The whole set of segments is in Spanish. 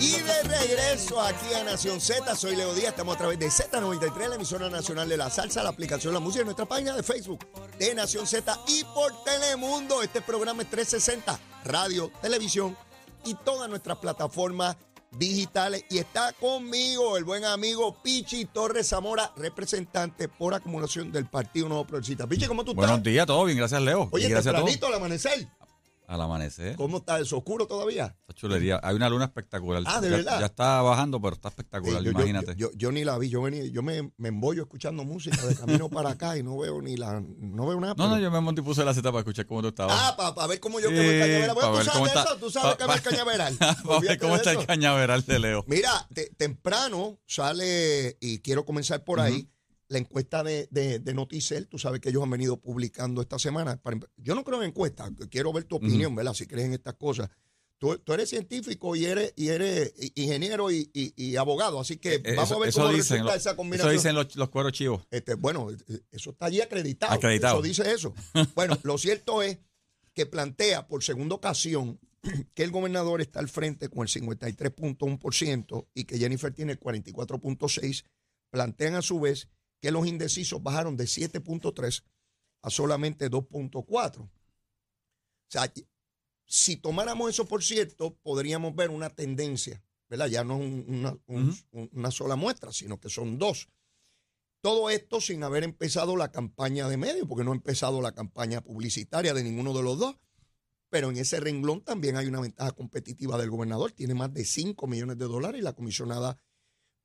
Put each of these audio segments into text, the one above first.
Y de regreso aquí a Nación Z, soy Leo Díaz, estamos a través de Z93, la emisora nacional de la salsa, la aplicación La Música, en nuestra página de Facebook de Nación Z y por Telemundo. Este programa es 360, radio, televisión y todas nuestras plataformas digitales. Y está conmigo el buen amigo Pichi Torres Zamora, representante por acumulación del Partido Nuevo Progresista. Pichi, ¿cómo tú estás? Buenos días, todo bien, gracias Leo. Oye, Y gracias a todos. al amanecer. Al amanecer. ¿Cómo está eso? ¿Oscuro todavía? Esta chulería. Hay una luna espectacular. Ah, ¿de ya, verdad? Ya está bajando, pero está espectacular, Sí, yo, yo- imagínate. Yo, yo ni la vi, yo venía, yo me, me embollo escuchando música de camino para acá y no veo ni la, no veo nada. no, no, yo me monté y puse la Z para escuchar cómo tú estabas. Ah, para ver cómo yo Sí, quemo el cañaveral. Bueno, tú sabes está- eso, tú sabes quemar el cañaveral. Vamos a ver cómo está el cañaveral de Leo. Mira, te- temprano sale, y quiero comenzar por ahí, la encuesta de, de, de Noticel. Tú sabes que ellos han venido publicando esta semana. Para yo no creo en encuestas, quiero ver tu opinión, ¿verdad? Si crees en estas cosas. Tú, tú eres científico y eres, y eres ingeniero y, y- y abogado, así que Eh, vamos eso, a ver eso cómo dicen, resulta lo- esa eso combinación. dicen los, los cueros chivos. Este, bueno, eh, eso está allí acreditado. Acreditado. Eso dice eso. Bueno, lo cierto es que plantea por segunda ocasión que el gobernador está al frente con el 53.1% y que Jennifer tiene el 44.6%. Plantean a su vez que los indecisos bajaron de 7.3 a solamente 2.4. O sea, si tomáramos eso por cierto, podríamos ver una tendencia, ¿verdad? Ya no es un- una, un- una sola muestra, sino que son dos. Todo esto sin haber empezado la campaña de medios, porque no ha empezado la campaña publicitaria de ninguno de los dos. Pero en ese renglón también hay una ventaja competitiva del gobernador. Tiene más de 5 millones de dólares y la comisionada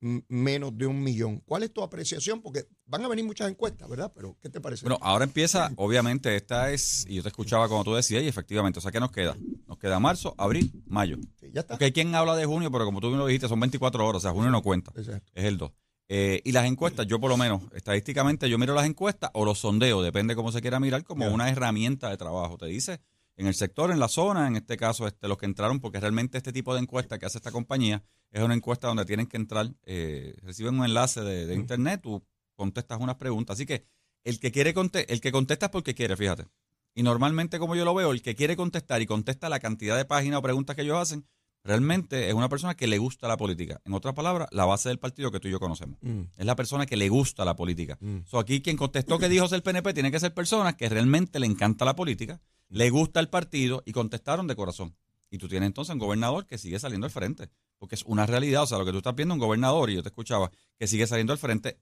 menos de un millón. ¿Cuál es tu apreciación? Porque van a venir muchas encuestas, ¿verdad? Pero, ¿qué te parece? Bueno, ahora empieza, obviamente, esta es, y yo te escuchaba como tú decías, y efectivamente, o sea, ¿qué nos queda? Nos queda marzo, abril, mayo. Sí, ya está. Porque hay quien habla de junio, pero como tú lo dijiste, son 24 horas, o sea, junio no cuenta. Exacto. Es el 2. Eh, y las encuestas, yo por lo menos, estadísticamente, yo miro las encuestas o los sondeos, depende cómo se quiera mirar, como una herramienta de trabajo. Te dice, en el sector, en la zona, en este caso, este, los que entraron, porque realmente este tipo de encuesta que hace esta compañía es una encuesta donde tienen que entrar, eh, reciben un enlace de, de internet, tú contestas unas preguntas. Así que el que quiere conte- el que contesta es porque quiere, fíjate. Y normalmente, como yo lo veo, el que quiere contestar y contesta la cantidad de páginas o preguntas que ellos hacen, realmente es una persona que le gusta la política. En otras palabras, la base del partido que tú y yo conocemos. Mm, Es la persona que le gusta la política. mm. So, aquí quien contestó que dijo ser PNP tiene que ser personas que realmente le encanta la política, le gusta el partido y contestaron de corazón. Y tú tienes entonces un gobernador que sigue saliendo al frente, porque es una realidad. O sea, lo que tú estás viendo, un gobernador, y yo te escuchaba, que sigue saliendo al frente.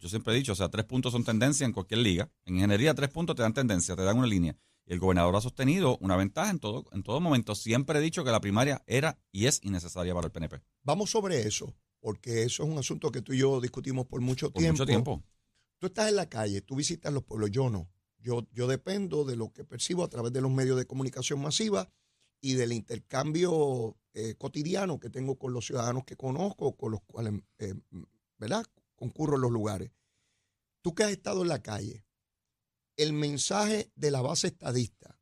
Yo siempre he dicho, o sea, tres puntos son tendencia en cualquier liga. En ingeniería, tres puntos te dan tendencia, te dan una línea. El gobernador ha sostenido una ventaja en todo, en todo momento. Siempre he dicho que la primaria era y es innecesaria para el PNP. Vamos sobre eso, porque eso es un asunto que tú y yo discutimos por mucho Por tiempo. mucho tiempo. Tú estás en la calle, tú visitas los pueblos, yo no. Yo, yo dependo de lo que percibo a través de los medios de comunicación masiva y del intercambio eh, cotidiano que tengo con los ciudadanos que conozco, con los cuales, eh, ¿verdad? Concurro en los lugares. Tú que has estado en la calle, el mensaje de la base estadista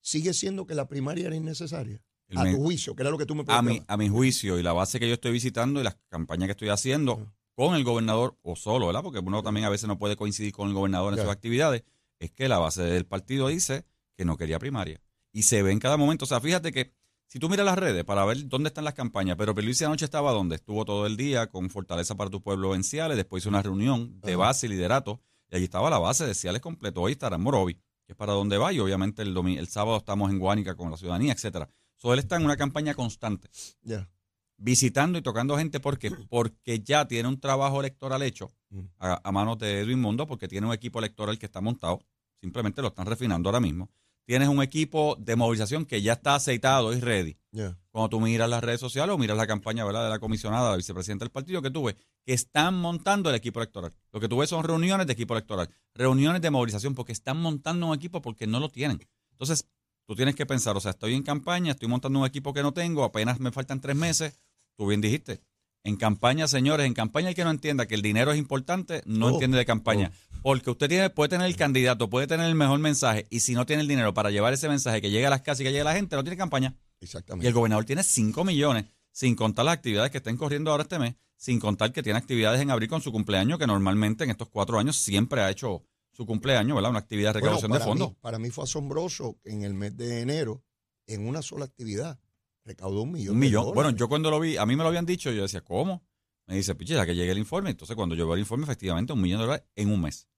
sigue siendo que la primaria era innecesaria. El a tu juicio, que era lo que tú me a mi, preguntabas. a mi juicio y la base que yo estoy visitando y las campañas que estoy haciendo con el gobernador o solo, ¿verdad? Porque uno también a veces no puede coincidir con el gobernador en sus actividades, es que la base del partido dice que no quería primaria. Y se ve en cada momento. O sea, fíjate que si tú miras las redes para ver dónde están las campañas, pero Pierluisi anoche estaba donde estuvo todo el día con Fortaleza para tu pueblo en Ciales, después hizo una reunión de base y liderato, y allí estaba la base de Ciales completo. Hoy estará en Morovi, que es para donde va, y obviamente el, el sábado estamos en Guánica con la ciudadanía, etcétera. So, él está en una campaña constante Ya. visitando y tocando gente porque porque ya tiene un trabajo electoral hecho Mm. a, a manos de Edwin Mundo porque tiene un equipo electoral que está montado simplemente lo están refinando ahora mismo tienes un equipo de movilización que ya está aceitado y ready cuando tú miras las redes sociales o miras la campaña ¿verdad? de la comisionada la vicepresidenta del partido que tuve que están montando el equipo electoral lo que tú ves son reuniones de equipo electoral reuniones de movilización porque están montando un equipo porque no lo tienen entonces tú tienes que pensar, o sea, estoy en campaña, estoy montando un equipo que no tengo, apenas me faltan tres meses, tú bien dijiste. En campaña, señores, en campaña el que no entienda que el dinero es importante, no Oh, entiende de campaña. Porque usted tiene, puede tener el candidato, puede tener el mejor mensaje, y si no tiene el dinero para llevar ese mensaje que llegue a las casas y que llegue a la gente, no tiene campaña. Y Exactamente. el gobernador tiene 5 millones, sin contar las actividades que estén corriendo ahora este mes, sin contar que tiene actividades en abril con su cumpleaños, que normalmente en estos cuatro años siempre ha hecho su cumpleaños, ¿verdad? Una actividad de Bueno, recaudación de fondos. mí- para mí fue asombroso que en el mes de enero, en una sola actividad, Recaudó un millón. Un de millón. Bueno, yo cuando lo vi, a mí me lo habían dicho, yo decía, ¿cómo? Me dice, piche, ya que llegue el informe. Entonces, cuando yo veo el informe, efectivamente, un millón de dólares en un mes.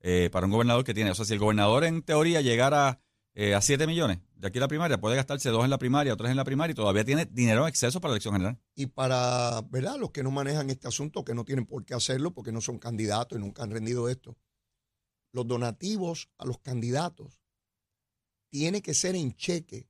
Eh, para un gobernador que tiene. O sea, si el gobernador en teoría llegara eh, a 7 millones de aquí a la primaria, puede gastarse dos en la primaria, tres en la primaria y todavía tiene dinero en exceso para la elección general. Y para, ¿verdad? Los que no manejan este asunto, que no tienen por qué hacerlo porque no son candidatos y nunca han rendido esto. Los donativos a los candidatos tiene que ser en cheque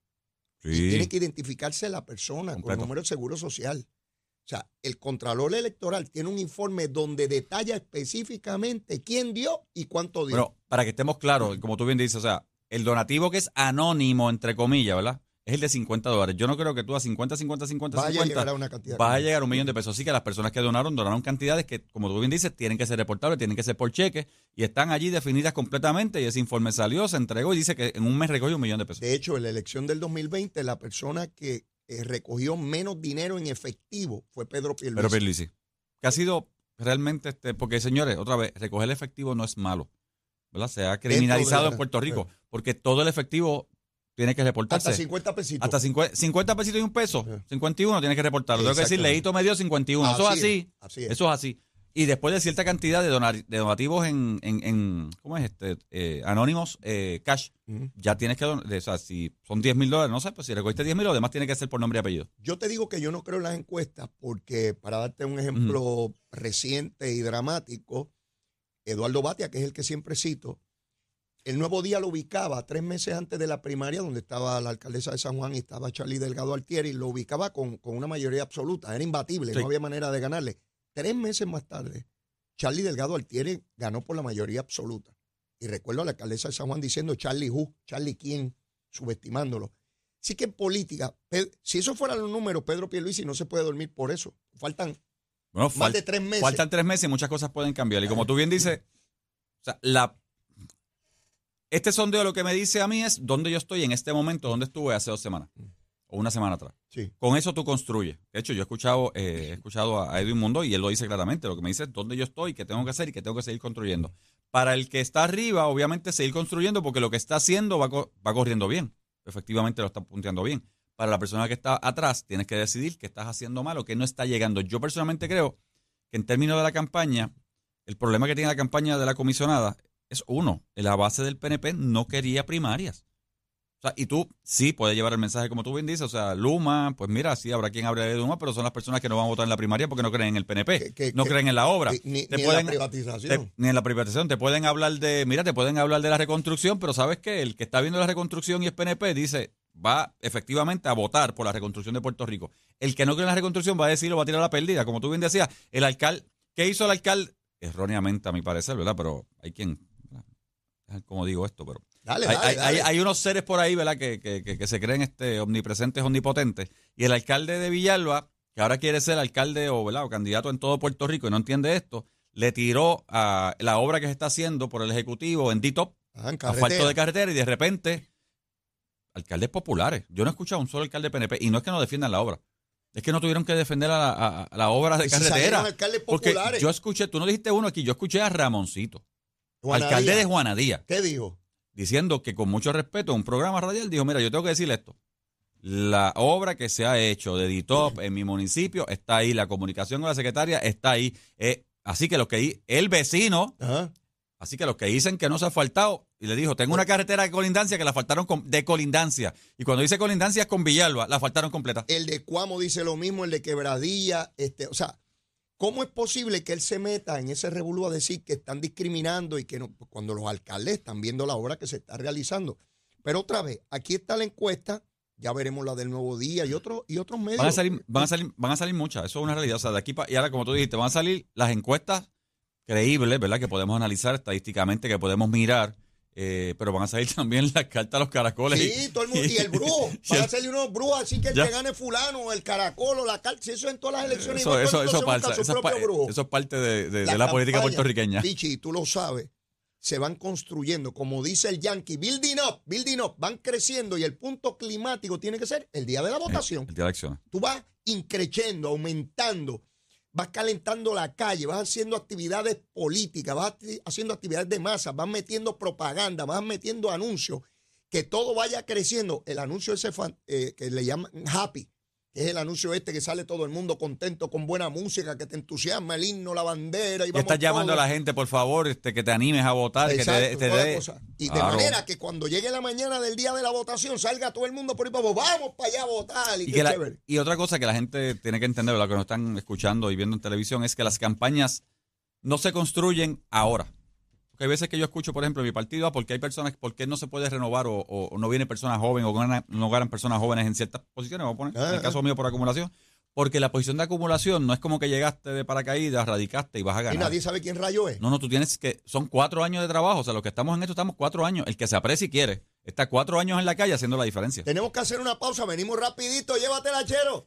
y tiene que identificarse la persona con el número de seguro social. O sea, el Contralor Electoral tiene un informe donde detalla específicamente quién dio y cuánto dio. Bueno, para que estemos claros, como tú bien dices, o sea, el donativo que es anónimo, entre comillas, ¿verdad? Es el de 50 dólares. Yo no creo que tú a 50, 50, 50, Vaya a 50 llegar a una cantidad. vas a llegar a un millón de pesos. Así que las personas que donaron, donaron cantidades que, como tú bien dices, tienen que ser reportables, tienen que ser por cheque y están allí definidas completamente. Y ese informe salió, se entregó y dice que en un mes recogió un millón de pesos. De hecho, en la elección del 2020, la persona que eh, recogió menos dinero en efectivo fue Pedro Pierluisi. Pero Pierluisi, que ha sido realmente, este, porque señores, otra vez, recoger el efectivo no es malo, ¿verdad? Se ha criminalizado en Puerto Rico, porque todo el efectivo tiene que reportarse. Hasta 50 pesitos. Hasta 50, 50 pesitos y un peso. Sí. 51 tienes que reportarlo. Tengo que decir, Exactamente. Leito me dio 51. Eso es Así así. es, así es. Eso es así. Y después de cierta cantidad de, donar- de donativos en, en, en- ¿cómo es este? Eh, anónimos, eh, cash, ya tienes que donar. O sea, si son 10 mil dólares, no sé, pues si recogiste 10 mil, lo demás tiene que ser por nombre y apellido. Yo te digo que yo no creo en las encuestas porque, para darte un ejemplo reciente y dramático, Eduardo Batia, que es el que siempre cito, el nuevo día lo ubicaba tres meses antes de la primaria, donde estaba la alcaldesa de San Juan y estaba Charlie Delgado Altieri, lo ubicaba con, con una mayoría absoluta, era imbatible, Sí. no había manera de ganarle. Tres meses más tarde, Charlie Delgado Altieri ganó por la mayoría absoluta. Y recuerdo a la alcaldesa de San Juan diciendo Charlie who, Charlie quién, subestimándolo. Así que en política, si eso fueran los números, Pedro Pierluisi no se puede dormir por eso. Faltan Bueno, más fal- de tres meses. faltan tres meses y muchas cosas pueden cambiar. Y como tú bien dices, o sea, la, este sondeo lo que me dice a mí es dónde yo estoy en este momento, dónde estuve hace dos semanas o una semana atrás. Sí. Con eso tú construyes. De hecho, yo he escuchado, eh, he escuchado a Edwin Mundo y él lo dice claramente. Lo que me dice es dónde yo estoy, qué tengo que hacer y qué tengo que seguir construyendo. Para el que está arriba, obviamente, seguir construyendo porque lo que está haciendo va, co- va corriendo bien. Efectivamente lo está punteando bien. Para la persona que está atrás, tienes que decidir qué estás haciendo mal o qué no está llegando. Yo personalmente creo que en términos de la campaña, el problema que tiene la campaña de la comisionada es uno, la base del PNP no quería primarias. O sea, y tú sí puedes llevar el mensaje como tú bien dices, o sea, Luma, pues mira, sí habrá quien hable de Luma, pero son las personas que no van a votar en la primaria porque no creen en el PNP, Que- que- no que- creen en la obra. Ni, ni- Te ni en la privatización. Te- ni en la privatización, te pueden hablar de, mira, te pueden hablar de la reconstrucción, pero sabes que el que está viendo la reconstrucción y es PNP dice, va efectivamente a votar por la reconstrucción de Puerto Rico. El que no cree en la reconstrucción va a decir, lo va a tirar a la pérdida, como tú bien decías, el alcalde, ¿qué hizo el alcalde? Erróneamente a mi parecer, ¿verdad? Pero hay quien, como digo esto, pero Dale, hay, dale, hay- dale. hay- hay unos seres por ahí, ¿verdad? Que, que- que- que se creen este omnipresentes, omnipotentes. Y el alcalde de Villalba, que ahora quiere ser alcalde o, ¿verdad? o candidato en todo Puerto Rico y no entiende esto, le tiró a la obra que se está haciendo por el Ejecutivo en DITOP, en asfalto de carretera, y de repente, alcaldes populares. Yo no he escuchado a un solo alcalde PNP, y no es que no defiendan la obra. Es que no tuvieron que defender a la, a- a la obra de si carretera. Porque yo escuché, tú no dijiste uno aquí, yo escuché a Ramoncito, Juana alcalde Díaz, de Juanadía ¿Qué dijo? diciendo que con mucho respeto en un programa radial dijo, mira, yo tengo que decirle esto. La obra que se ha hecho de DITOP en mi municipio está ahí, la comunicación con la secretaria está ahí. Eh, así que los que el vecino, Ajá. así que los que dicen que no se ha faltado, y le dijo, tengo una carretera de colindancia que la faltaron con- de colindancia. Y cuando dice colindancia es con Villalba, la faltaron completa. El de Cuamo dice lo mismo, el de Quebradilla. Este, o sea, ¿cómo es posible que él se meta en ese revolú a decir que están discriminando y que no, cuando los alcaldes están viendo la obra que se está realizando? Pero otra vez, aquí está la encuesta, ya veremos la del nuevo día y, otros y otros medios. Van a salir, van a salir, van a salir muchas, eso es una realidad. O sea, de aquí y ahora, como tú dijiste, van a salir las encuestas creíbles, ¿verdad? Que podemos analizar estadísticamente, que podemos mirar, eh, pero van a salir también las cartas a los caracoles. Sí, todo el mundo. Y el brujo. Van a salir unos brujos así que el que gane fulano, el caracol o la carta. Si eso en todas las elecciones. Eso, eso, eso, pasa, eso es propio pa- brujo. eso es parte de, de- de la política puertorriqueña. Pichi, tú lo sabes, se van construyendo, como dice el Yankee, building up, building up, van creciendo y el punto climático tiene que ser el día de la votación. El día de elecciones. Tú vas increciendo, aumentando, vas calentando la calle, vas haciendo actividades políticas, vas haciendo actividades de masa, vas metiendo propaganda, vas metiendo anuncios que todo vaya creciendo. El anuncio ese eh, que le llaman Happy, que es el anuncio este que sale todo el mundo contento con buena música, que te entusiasma el himno, la bandera y vamos estás llamando a la gente, por favor, este, que te animes a votar, que te. Y de manera que cuando llegue la mañana del día de la votación salga todo el mundo por ahí abajo, vamos para allá a votar y, Y, qué que la- chévere. y otra cosa que la gente tiene que entender, lo que nos están escuchando y viendo en televisión, es que las campañas no se construyen ahora. Porque hay veces que yo escucho, por ejemplo, en mi partido, ah, porque hay personas, ¿por qué no se puede renovar o, o- o no vienen personas jóvenes o ganan- no ganan personas jóvenes en ciertas posiciones? Vamos a poner, en Ah, el caso mío por acumulación. Porque la posición de acumulación no es como que llegaste de paracaídas, radicaste y vas a Y ganar. nadie sabe quién rayo es. No, no, tú tienes que. Son cuatro años de trabajo. O sea, los que estamos en esto estamos cuatro años. El que se aprecia y quiere está cuatro años en la calle haciendo la diferencia. Tenemos que hacer una pausa, venimos rapidito, llévatela, chero.